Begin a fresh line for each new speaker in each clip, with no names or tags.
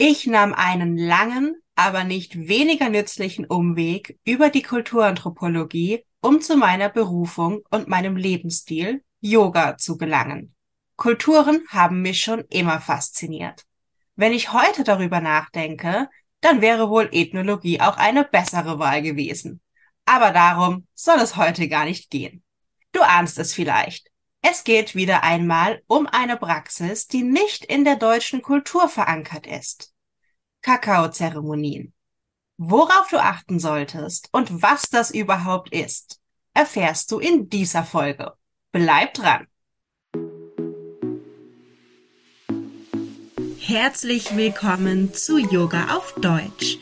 Ich nahm einen langen, aber nicht weniger nützlichen Umweg über die Kulturanthropologie, um zu meiner Berufung und meinem Lebensstil Yoga zu gelangen. Kulturen haben mich schon immer fasziniert. Wenn ich heute darüber nachdenke, dann wäre wohl Ethnologie auch eine bessere Wahl gewesen. Aber darum soll es heute gar nicht gehen. Du ahnst es vielleicht. Es geht wieder einmal um eine Praxis, die nicht in der deutschen Kultur verankert ist. Kakaozeremonien. Worauf du achten solltest und was das überhaupt ist, erfährst du in dieser Folge. Bleib dran! Herzlich willkommen zu Yoga auf Deutsch.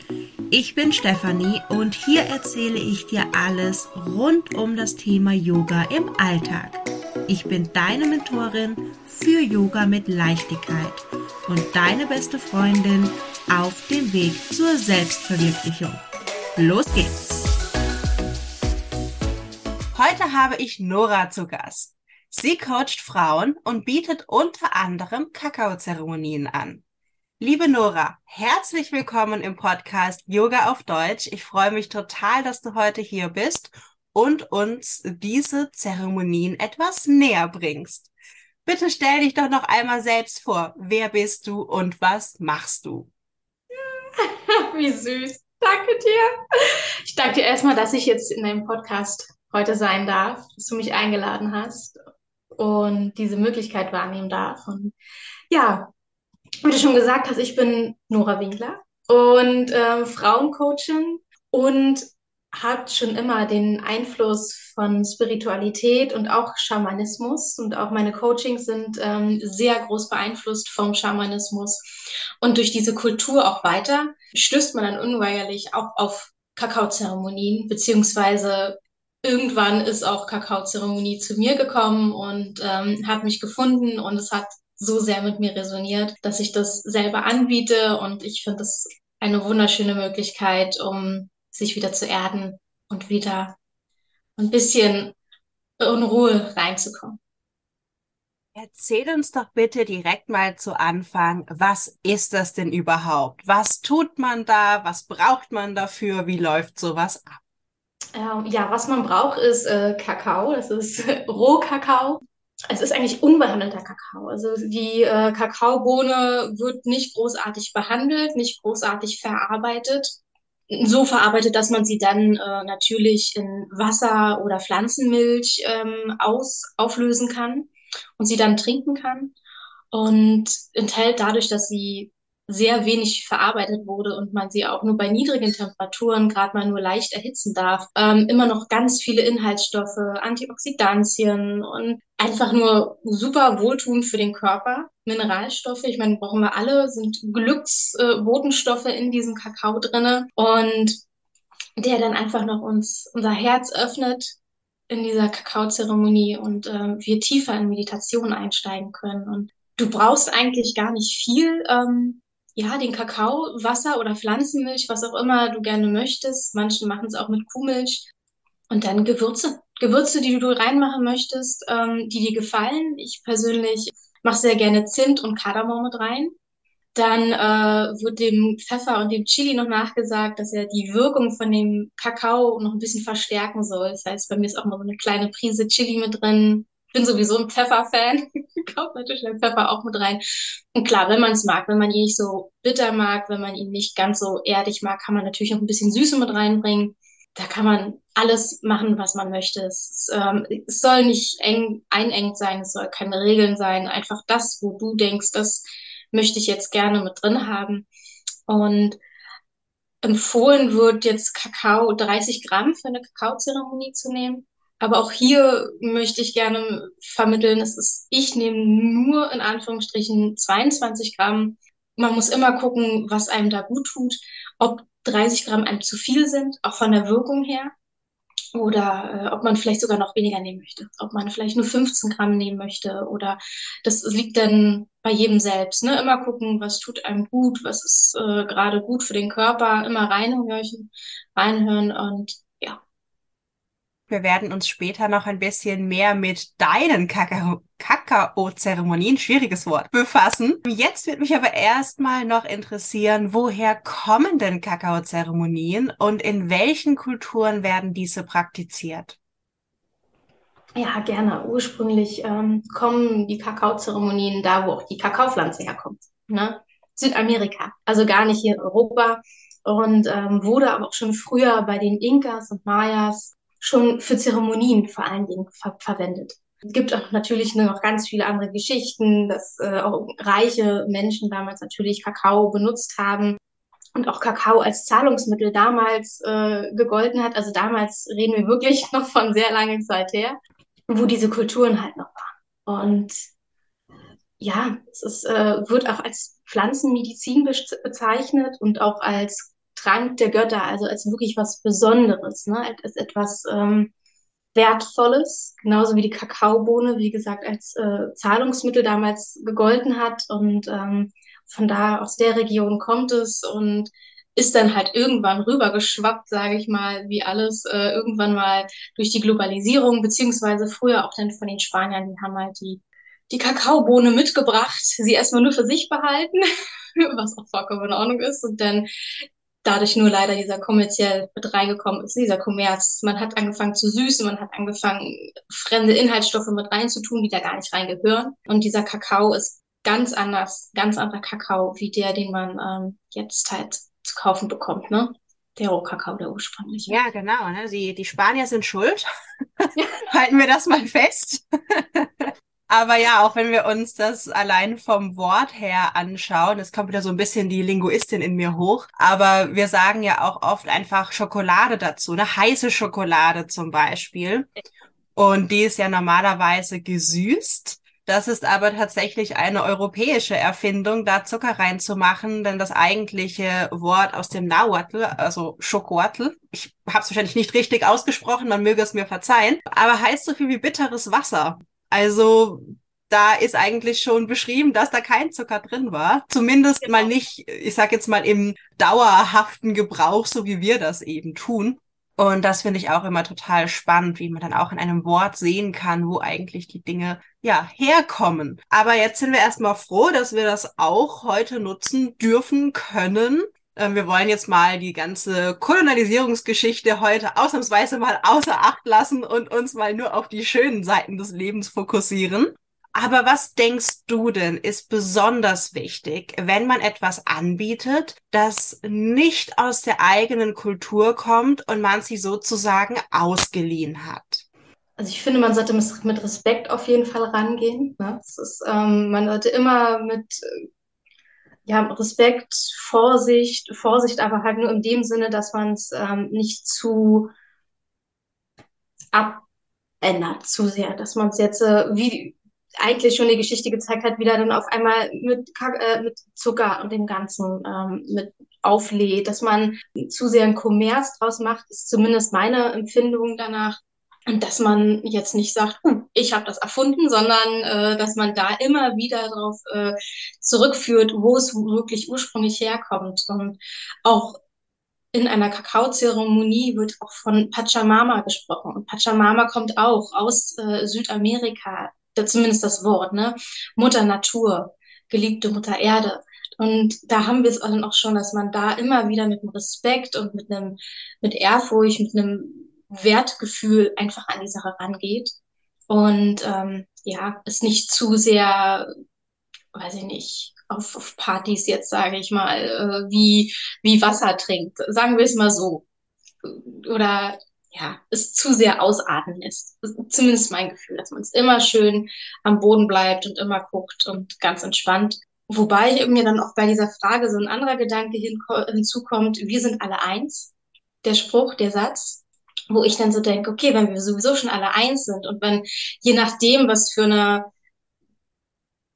Ich bin Stefanie und hier erzähle ich dir alles rund um das Thema Yoga im Alltag. Ich bin deine Mentorin für Yoga mit Leichtigkeit und deine beste Freundin auf dem Weg zur Selbstverwirklichung. Los geht's! Heute habe ich Nora zu Gast. Sie coacht Frauen und bietet unter anderem Kakaozeremonien an. Liebe Nora, herzlich willkommen im Podcast Yoga auf Deutsch. Ich freue mich total, dass du heute hier bist und uns diese Zeremonien etwas näher bringst. Bitte stell dich doch noch einmal selbst vor. Wer bist du und was machst du?
Wie süß. Danke dir. Ich danke dir erstmal, dass ich jetzt in deinem Podcast heute sein darf, dass du mich eingeladen hast und diese Möglichkeit wahrnehmen darf. Und ja, wie du schon gesagt hast, ich bin Nora Winkler und äh, Frauencoachin und hat schon immer den Einfluss von Spiritualität und auch Schamanismus. Und auch meine Coachings sind ähm, sehr groß beeinflusst vom Schamanismus. Und durch diese Kultur auch weiter stößt man dann unweigerlich auch auf Kakaozeremonien, beziehungsweise irgendwann ist auch Kakaozeremonie zu mir gekommen und ähm, hat mich gefunden und es hat so sehr mit mir resoniert, dass ich das selber anbiete und ich finde das eine wunderschöne Möglichkeit, um sich wieder zu erden und wieder ein bisschen in Ruhe reinzukommen.
Erzähl uns doch bitte direkt mal zu Anfang, was ist das denn überhaupt? Was tut man da? Was braucht man dafür? Wie läuft sowas ab?
Ähm, ja, was man braucht, ist äh, Kakao. Das ist Rohkakao. Es ist eigentlich unbehandelter Kakao. Also die äh, Kakaobohne wird nicht großartig behandelt, nicht großartig verarbeitet so verarbeitet, dass man sie dann äh, natürlich in Wasser oder Pflanzenmilch ähm, aus, auflösen kann und sie dann trinken kann. Und enthält dadurch, dass sie sehr wenig verarbeitet wurde und man sie auch nur bei niedrigen Temperaturen gerade mal nur leicht erhitzen darf, ähm, immer noch ganz viele Inhaltsstoffe, Antioxidantien und einfach nur super wohltuend für den Körper. Mineralstoffe, ich meine, brauchen wir alle, sind Glücksbotenstoffe äh, in diesem Kakao drinne und der dann einfach noch uns unser Herz öffnet in dieser Kakaozeremonie und äh, wir tiefer in Meditation einsteigen können. Und du brauchst eigentlich gar nicht viel. Ähm, ja, den Kakao, Wasser oder Pflanzenmilch, was auch immer du gerne möchtest. Manche machen es auch mit Kuhmilch. Und dann Gewürze. Gewürze, die du reinmachen möchtest, ähm, die dir gefallen. Ich persönlich mache sehr gerne Zimt und Kardamom mit rein. Dann äh, wird dem Pfeffer und dem Chili noch nachgesagt, dass er die Wirkung von dem Kakao noch ein bisschen verstärken soll. Das heißt, bei mir ist auch noch so eine kleine Prise Chili mit drin, bin sowieso ein Pfeffer-Fan. Kauft natürlich den Pfeffer auch mit rein. Und klar, wenn man es mag, wenn man ihn nicht so bitter mag, wenn man ihn nicht ganz so erdig mag, kann man natürlich noch ein bisschen Süße mit reinbringen. Da kann man alles machen, was man möchte. Es, ähm, es soll nicht eng einengt sein, es soll keine Regeln sein. Einfach das, wo du denkst, das möchte ich jetzt gerne mit drin haben. Und empfohlen wird jetzt Kakao 30 Gramm für eine Kakaozeremonie zu nehmen. Aber auch hier möchte ich gerne vermitteln, es ist, ich nehme nur in Anführungsstrichen 22 Gramm. Man muss immer gucken, was einem da gut tut, ob 30 Gramm einem zu viel sind, auch von der Wirkung her. Oder äh, ob man vielleicht sogar noch weniger nehmen möchte. Ob man vielleicht nur 15 Gramm nehmen möchte. Oder das liegt dann bei jedem selbst. Ne? Immer gucken, was tut einem gut, was ist äh, gerade gut für den Körper. Immer reinhören, reinhören und
Wir werden uns später noch ein bisschen mehr mit deinen Kakao-Zeremonien, schwieriges Wort, befassen. Jetzt wird mich aber erstmal noch interessieren, woher kommen denn Kakao-Zeremonien und in welchen Kulturen werden diese praktiziert?
Ja, gerne. Ursprünglich ähm, kommen die Kakaozeremonien da, wo auch die Kakaopflanze herkommt. Ne? Südamerika, also gar nicht hier in Europa. Und ähm, wurde aber auch schon früher bei den Inkas und Mayas schon für Zeremonien vor allen Dingen ver verwendet. Es gibt auch natürlich noch ganz viele andere Geschichten, dass äh, auch reiche Menschen damals natürlich Kakao benutzt haben und auch Kakao als Zahlungsmittel damals äh, gegolten hat. Also damals reden wir wirklich noch von sehr langer Zeit her, wo diese Kulturen halt noch waren. Und ja, es ist, äh, wird auch als Pflanzenmedizin bezeichnet und auch als Trank der Götter, also als wirklich was Besonderes, ne? als etwas ähm, Wertvolles, genauso wie die Kakaobohne, wie gesagt, als äh, Zahlungsmittel damals gegolten hat. Und ähm, von da aus der Region kommt es und ist dann halt irgendwann rübergeschwappt, sage ich mal, wie alles äh, irgendwann mal durch die Globalisierung, beziehungsweise früher auch dann von den Spaniern, die haben halt die, die Kakaobohne mitgebracht, sie erstmal nur für sich behalten, was auch vollkommen in Ordnung ist, und dann dadurch nur leider dieser kommerziell mit reingekommen ist, dieser Kommerz. Man hat angefangen zu süßen, man hat angefangen, fremde Inhaltsstoffe mit reinzutun, die da gar nicht reingehören. Und dieser Kakao ist ganz anders, ganz anderer Kakao, wie der, den man ähm, jetzt halt zu kaufen bekommt, ne? Der Rohkakao, der ursprüngliche.
Ja, genau. Ne? Die, die Spanier sind schuld. Halten wir das mal fest. Aber ja, auch wenn wir uns das allein vom Wort her anschauen, es kommt wieder so ein bisschen die Linguistin in mir hoch, aber wir sagen ja auch oft einfach Schokolade dazu, eine heiße Schokolade zum Beispiel. Und die ist ja normalerweise gesüßt. Das ist aber tatsächlich eine europäische Erfindung, da Zucker reinzumachen, denn das eigentliche Wort aus dem Nahuatl, also Schokoatl, ich habe es wahrscheinlich nicht richtig ausgesprochen, man möge es mir verzeihen, aber heißt so viel wie bitteres Wasser. Also da ist eigentlich schon beschrieben, dass da kein Zucker drin war. Zumindest genau. mal nicht, ich sag jetzt mal im dauerhaften Gebrauch, so wie wir das eben tun. Und das finde ich auch immer total spannend, wie man dann auch in einem Wort sehen kann, wo eigentlich die Dinge ja herkommen. Aber jetzt sind wir erstmal froh, dass wir das auch heute nutzen dürfen können. Ähm, wir wollen jetzt mal die ganze Kolonialisierungsgeschichte heute ausnahmsweise mal außer Acht lassen und uns mal nur auf die schönen Seiten des Lebens fokussieren. Aber was denkst du denn ist besonders wichtig, wenn man etwas anbietet, das nicht aus der eigenen Kultur kommt und man sie sozusagen ausgeliehen hat?
Also ich finde, man sollte mit Respekt auf jeden Fall rangehen. Ne? Ist, ähm, man sollte immer mit ja, Respekt, Vorsicht, Vorsicht, aber halt nur in dem Sinne, dass man es ähm, nicht zu abändert, zu sehr, dass man es jetzt, äh, wie eigentlich schon die Geschichte gezeigt hat, wieder dann auf einmal mit, äh, mit Zucker und dem Ganzen ähm, mit auflädt, dass man zu sehr einen Kommerz draus macht, ist zumindest meine Empfindung danach. Und dass man jetzt nicht sagt, hm, ich habe das erfunden, sondern äh, dass man da immer wieder darauf äh, zurückführt, wo es wirklich ursprünglich herkommt. Und auch in einer Kakaozeremonie wird auch von Pachamama gesprochen. Und Pachamama kommt auch aus äh, Südamerika, zumindest das Wort, ne? Mutter Natur, geliebte Mutter Erde. Und da haben wir es dann auch schon, dass man da immer wieder mit einem Respekt und mit einem, mit Ehrfurcht, mit einem Wertgefühl einfach an die Sache rangeht und ähm, ja, es nicht zu sehr, weiß ich nicht, auf, auf Partys jetzt sage ich mal, äh, wie, wie Wasser trinkt, sagen wir es mal so. Oder ja, es zu sehr ausatmen ist. Zumindest mein Gefühl, dass man es immer schön am Boden bleibt und immer guckt und ganz entspannt. Wobei mir dann auch bei dieser Frage so ein anderer Gedanke hinzukommt, wir sind alle eins. Der Spruch, der Satz, wo ich dann so denke, okay, wenn wir sowieso schon alle eins sind und wenn je nachdem, was für eine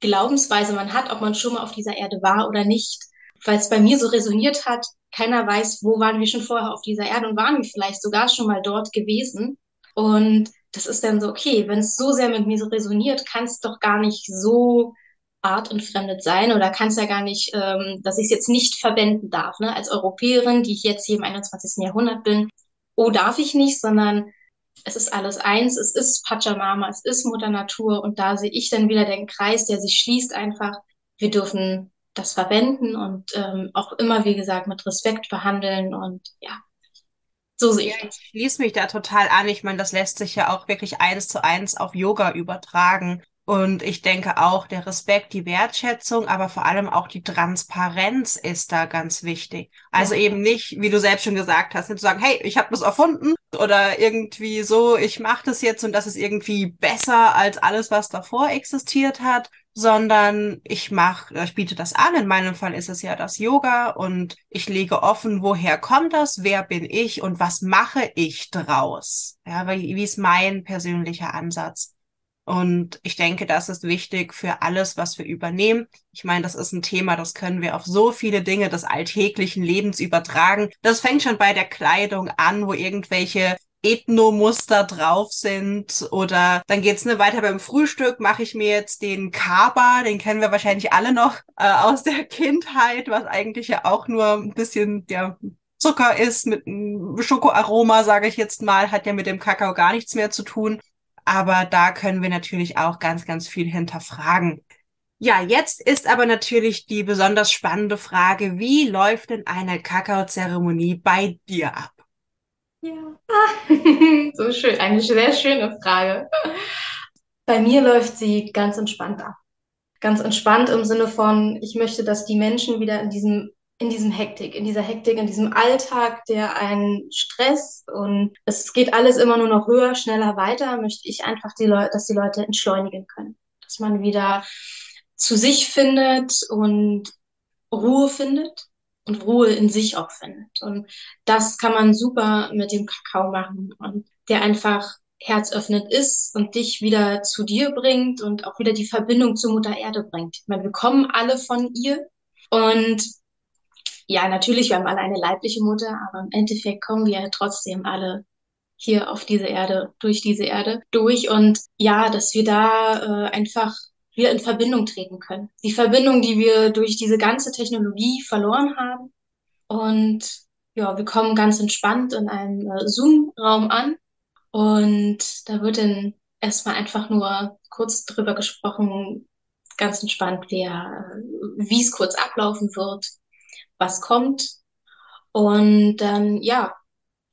Glaubensweise man hat, ob man schon mal auf dieser Erde war oder nicht, weil es bei mir so resoniert hat, keiner weiß, wo waren wir schon vorher auf dieser Erde und waren wir vielleicht sogar schon mal dort gewesen. Und das ist dann so, okay, wenn es so sehr mit mir so resoniert, kann es doch gar nicht so artentfremdet sein oder kann es ja gar nicht, ähm, dass ich es jetzt nicht verwenden darf. Ne? Als Europäerin, die ich jetzt hier im 21. Jahrhundert bin, oh, darf ich nicht, sondern es ist alles eins, es ist Pachamama, es ist Mutter Natur und da sehe ich dann wieder den Kreis, der sich schließt einfach. Wir dürfen das verwenden und ähm, auch immer, wie gesagt, mit Respekt behandeln und ja, so sehe ich
ja, Ich schließe mich da total an. Ich meine, das lässt sich ja auch wirklich eins zu eins auf Yoga übertragen. Und ich denke auch, der Respekt, die Wertschätzung, aber vor allem auch die Transparenz ist da ganz wichtig. Also ja. eben nicht, wie du selbst schon gesagt hast, nicht zu sagen, hey, ich habe das erfunden oder irgendwie so, ich mache das jetzt und das ist irgendwie besser als alles, was davor existiert hat, sondern ich mache, ich biete das an. In meinem Fall ist es ja das Yoga und ich lege offen, woher kommt das, wer bin ich und was mache ich draus? Ja, wie, wie ist mein persönlicher Ansatz? Und ich denke, das ist wichtig für alles, was wir übernehmen. Ich meine, das ist ein Thema, das können wir auf so viele Dinge des alltäglichen Lebens übertragen. Das fängt schon bei der Kleidung an, wo irgendwelche Ethnomuster drauf sind oder dann geht's ne weiter beim Frühstück mache ich mir jetzt den Kaba, den kennen wir wahrscheinlich alle noch äh, aus der Kindheit, was eigentlich ja auch nur ein bisschen der Zucker ist mit Schokoaroma, sage ich jetzt mal, hat ja mit dem Kakao gar nichts mehr zu tun. Aber da können wir natürlich auch ganz, ganz viel hinterfragen. Ja, jetzt ist aber natürlich die besonders spannende Frage, wie läuft denn eine Kakaozeremonie bei dir ab?
Ja, so schön, eine sehr schöne Frage. Bei mir läuft sie ganz entspannt ab. Ganz entspannt im Sinne von, ich möchte, dass die Menschen wieder in diesem in diesem Hektik, in dieser Hektik, in diesem Alltag, der einen Stress und es geht alles immer nur noch höher, schneller weiter, möchte ich einfach, die dass die Leute entschleunigen können. Dass man wieder zu sich findet und Ruhe findet und Ruhe in sich auch findet. Und das kann man super mit dem Kakao machen und der einfach herzöffnend ist und dich wieder zu dir bringt und auch wieder die Verbindung zur Mutter Erde bringt. Ich meine, wir kommen alle von ihr und ja, natürlich, wir haben alle eine leibliche Mutter, aber im Endeffekt kommen wir trotzdem alle hier auf diese Erde, durch diese Erde durch. Und ja, dass wir da äh, einfach wieder in Verbindung treten können. Die Verbindung, die wir durch diese ganze Technologie verloren haben. Und ja, wir kommen ganz entspannt in einem äh, Zoom-Raum an. Und da wird dann erstmal einfach nur kurz drüber gesprochen, ganz entspannt, äh, wie es kurz ablaufen wird, was kommt. Und dann, ja,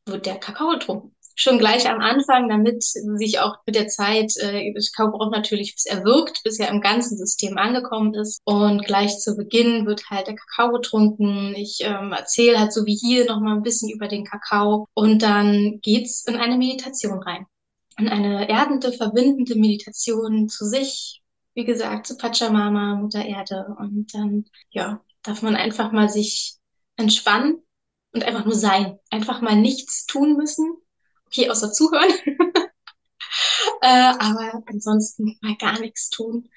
wird der Kakao getrunken. Schon gleich am Anfang, damit sich auch mit der Zeit, äh, das Kakao braucht natürlich, bis er wirkt, bis er im ganzen System angekommen ist. Und gleich zu Beginn wird halt der Kakao getrunken. Ich ähm, erzähle halt so wie hier nochmal ein bisschen über den Kakao. Und dann geht's in eine Meditation rein. In eine erdende, verbindende Meditation zu sich, wie gesagt, zu Pachamama, Mutter Erde. Und dann, ja, darf man einfach mal sich entspannen und einfach nur sein. Einfach mal nichts tun müssen. Okay, außer zuhören. äh, aber ansonsten mal gar nichts tun.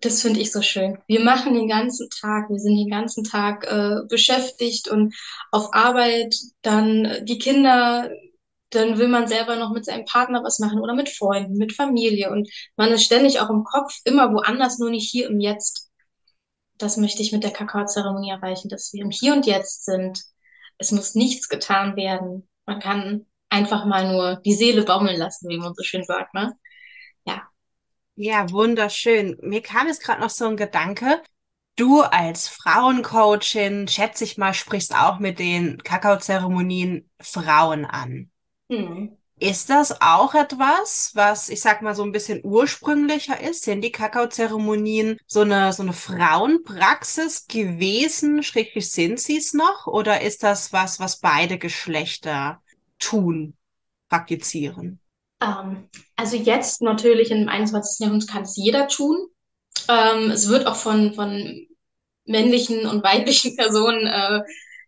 Das finde ich so schön. Wir machen den ganzen Tag, wir sind den ganzen Tag äh, beschäftigt und auf Arbeit, dann die Kinder, dann will man selber noch mit seinem Partner was machen oder mit Freunden, mit Familie und man ist ständig auch im Kopf immer woanders, nur nicht hier im Jetzt das möchte ich mit der Kakaozeremonie erreichen, dass wir im Hier und Jetzt sind. Es muss nichts getan werden. Man kann einfach mal nur die Seele baumeln lassen, wie man so schön sagt, ne? Ja.
Ja, wunderschön. Mir kam jetzt gerade noch so ein Gedanke. Du als Frauencoachin, schätze ich mal, sprichst auch mit den Kakaozeremonien Frauen an. Hm. Ist das auch etwas, was ich sag mal so ein bisschen ursprünglicher ist? Sind die Kakaozeremonien so eine, so eine Frauenpraxis gewesen? Schräglich sind sie es noch? Oder ist das was, was beide Geschlechter tun, praktizieren?
Ähm, also jetzt natürlich im 21. Jahrhundert kann es jeder tun. Ähm, es wird auch von, von männlichen und weiblichen Personen äh,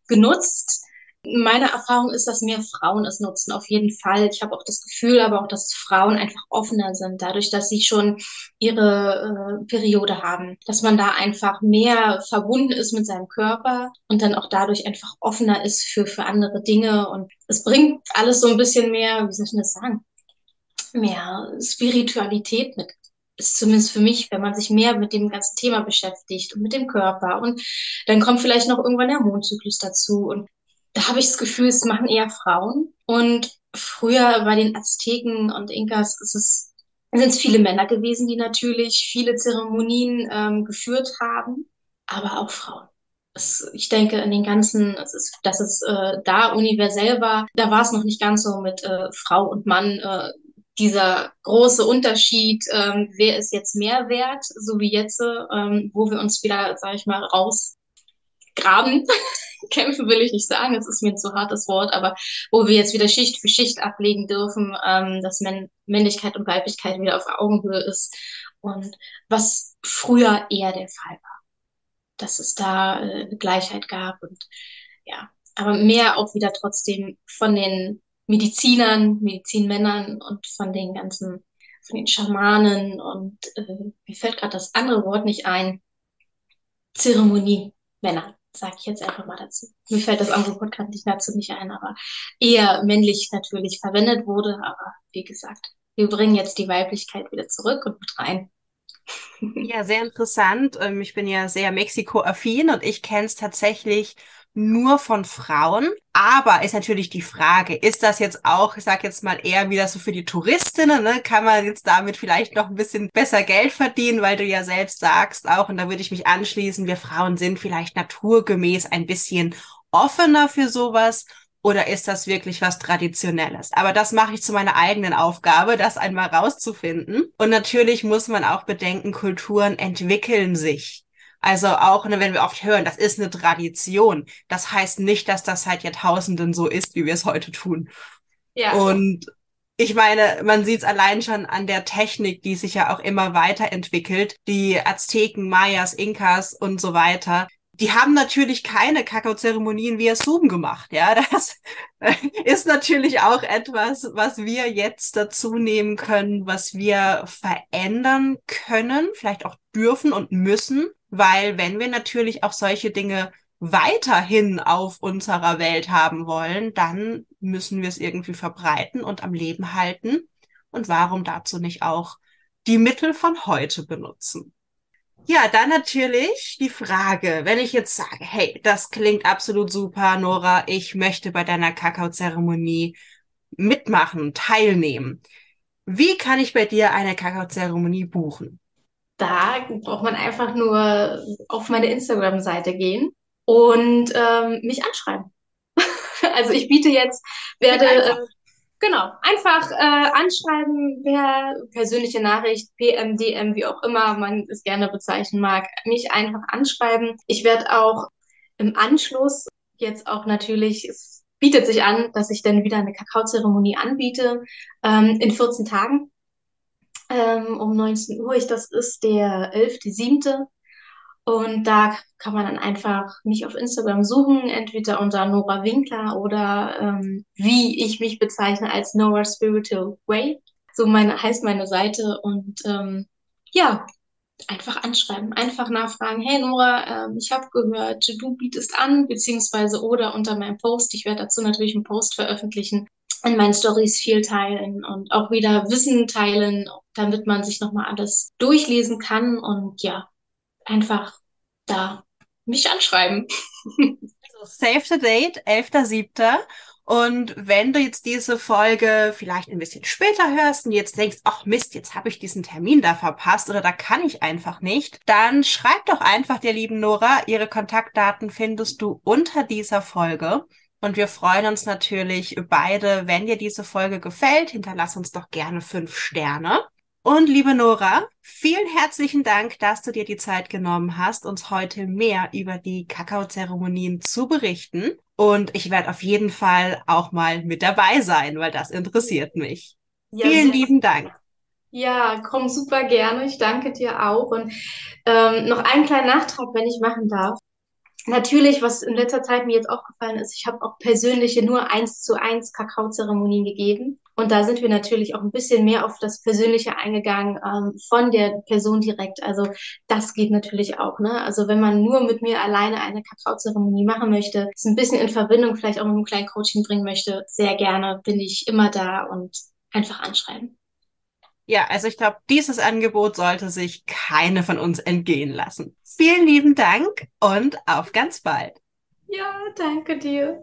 genutzt. Meine Erfahrung ist, dass mehr Frauen es nutzen, auf jeden Fall. Ich habe auch das Gefühl, aber auch, dass Frauen einfach offener sind, dadurch, dass sie schon ihre äh, Periode haben. Dass man da einfach mehr verbunden ist mit seinem Körper und dann auch dadurch einfach offener ist für, für andere Dinge. Und es bringt alles so ein bisschen mehr, wie soll ich das sagen, mehr Spiritualität mit ist zumindest für mich, wenn man sich mehr mit dem ganzen Thema beschäftigt und mit dem Körper und dann kommt vielleicht noch irgendwann der Mondzyklus dazu und da habe ich das Gefühl, es machen eher Frauen. Und früher bei den Azteken und Inkas ist es, sind es viele Männer gewesen, die natürlich viele Zeremonien ähm, geführt haben, aber auch Frauen. Ich denke, in den ganzen, es ist, dass es äh, da universell war, da war es noch nicht ganz so mit äh, Frau und Mann äh, dieser große Unterschied, ähm, wer ist jetzt mehr wert, so wie jetzt, ähm, wo wir uns wieder, sage ich mal, rausgraben. Kämpfen will ich nicht sagen, das ist mir ein zu hartes Wort, aber wo wir jetzt wieder Schicht für Schicht ablegen dürfen, ähm, dass Männ Männlichkeit und Weiblichkeit wieder auf Augenhöhe ist und was früher eher der Fall war, dass es da äh, eine Gleichheit gab und ja, aber mehr auch wieder trotzdem von den Medizinern, Medizinmännern und von den ganzen, von den Schamanen und äh, mir fällt gerade das andere Wort nicht ein. Zeremoniemänner, sage ich jetzt einfach mal dazu. Mir fällt das andere Wort gerade nicht dazu nicht ein, aber eher männlich natürlich verwendet wurde. Aber wie gesagt, wir bringen jetzt die Weiblichkeit wieder zurück und mit rein.
Ja, sehr interessant. Ähm, ich bin ja sehr Mexiko-affin und ich kenne es tatsächlich nur von Frauen. Aber ist natürlich die Frage, ist das jetzt auch, ich sag jetzt mal eher wieder so für die Touristinnen, ne? kann man jetzt damit vielleicht noch ein bisschen besser Geld verdienen, weil du ja selbst sagst auch, und da würde ich mich anschließen, wir Frauen sind vielleicht naturgemäß ein bisschen offener für sowas. Oder ist das wirklich was Traditionelles? Aber das mache ich zu meiner eigenen Aufgabe, das einmal rauszufinden. Und natürlich muss man auch bedenken, Kulturen entwickeln sich. Also auch, ne, wenn wir oft hören, das ist eine Tradition. Das heißt nicht, dass das seit Jahrtausenden so ist, wie wir es heute tun. Ja. Und ich meine, man sieht es allein schon an der Technik, die sich ja auch immer weiterentwickelt. Die Azteken, Mayas, Inkas und so weiter. Die haben natürlich keine Kakaozeremonien via Zoom gemacht. Ja, das ist natürlich auch etwas, was wir jetzt dazu nehmen können, was wir verändern können, vielleicht auch dürfen und müssen. Weil wenn wir natürlich auch solche Dinge weiterhin auf unserer Welt haben wollen, dann müssen wir es irgendwie verbreiten und am Leben halten. Und warum dazu nicht auch die Mittel von heute benutzen? Ja, dann natürlich die Frage, wenn ich jetzt sage, hey, das klingt absolut super, Nora, ich möchte bei deiner Kakaozeremonie mitmachen, teilnehmen. Wie kann ich bei dir eine Kakaozeremonie buchen?
da braucht man einfach nur auf meine Instagram-Seite gehen und ähm, mich anschreiben. also ich biete jetzt, werde genau einfach äh, anschreiben, per persönliche Nachricht, PM, DM, wie auch immer man es gerne bezeichnen mag, mich einfach anschreiben. Ich werde auch im Anschluss jetzt auch natürlich es bietet sich an, dass ich dann wieder eine Kakaozeremonie anbiete ähm, in 14 Tagen ähm, um 19 Uhr. Ich, das ist der 11.7. Und da kann man dann einfach mich auf Instagram suchen, entweder unter Nora Winkler oder ähm, wie ich mich bezeichne als Nora Spiritual Way. So meine, heißt meine Seite. Und ähm, ja, einfach anschreiben, einfach nachfragen, hey Nora, ähm, ich habe gehört, du bietest an, beziehungsweise oder unter meinem Post, ich werde dazu natürlich einen Post veröffentlichen, in meinen Stories viel teilen und auch wieder Wissen teilen, damit man sich nochmal alles durchlesen kann und ja, einfach da mich anschreiben.
Also save the date, 11.07. Und wenn du jetzt diese Folge vielleicht ein bisschen später hörst und jetzt denkst, ach Mist, jetzt habe ich diesen Termin da verpasst oder da kann ich einfach nicht, dann schreib doch einfach der lieben Nora. Ihre Kontaktdaten findest du unter dieser Folge. Und wir freuen uns natürlich beide, wenn dir diese Folge gefällt. Hinterlass uns doch gerne fünf Sterne. Und liebe Nora, vielen herzlichen Dank, dass du dir die Zeit genommen hast, uns heute mehr über die Kakaozeremonien zu berichten. Und ich werde auf jeden Fall auch mal mit dabei sein, weil das interessiert mich. Ja, vielen lieben Dank.
Ja, komm super gerne. Ich danke dir auch. Und ähm, noch einen kleinen Nachtrag, wenn ich machen darf. Natürlich, was in letzter Zeit mir jetzt aufgefallen ist, ich habe auch persönliche nur eins zu eins Kakaozeremonien gegeben. Und da sind wir natürlich auch ein bisschen mehr auf das Persönliche eingegangen ähm, von der Person direkt. Also das geht natürlich auch. Ne? Also wenn man nur mit mir alleine eine Kakaozeremonie machen möchte, es ein bisschen in Verbindung vielleicht auch mit einem kleinen Coaching bringen möchte, sehr gerne bin ich immer da und einfach anschreiben.
Ja, also ich glaube, dieses Angebot sollte sich keine von uns entgehen lassen. Vielen lieben Dank und auf ganz bald.
Ja, danke dir.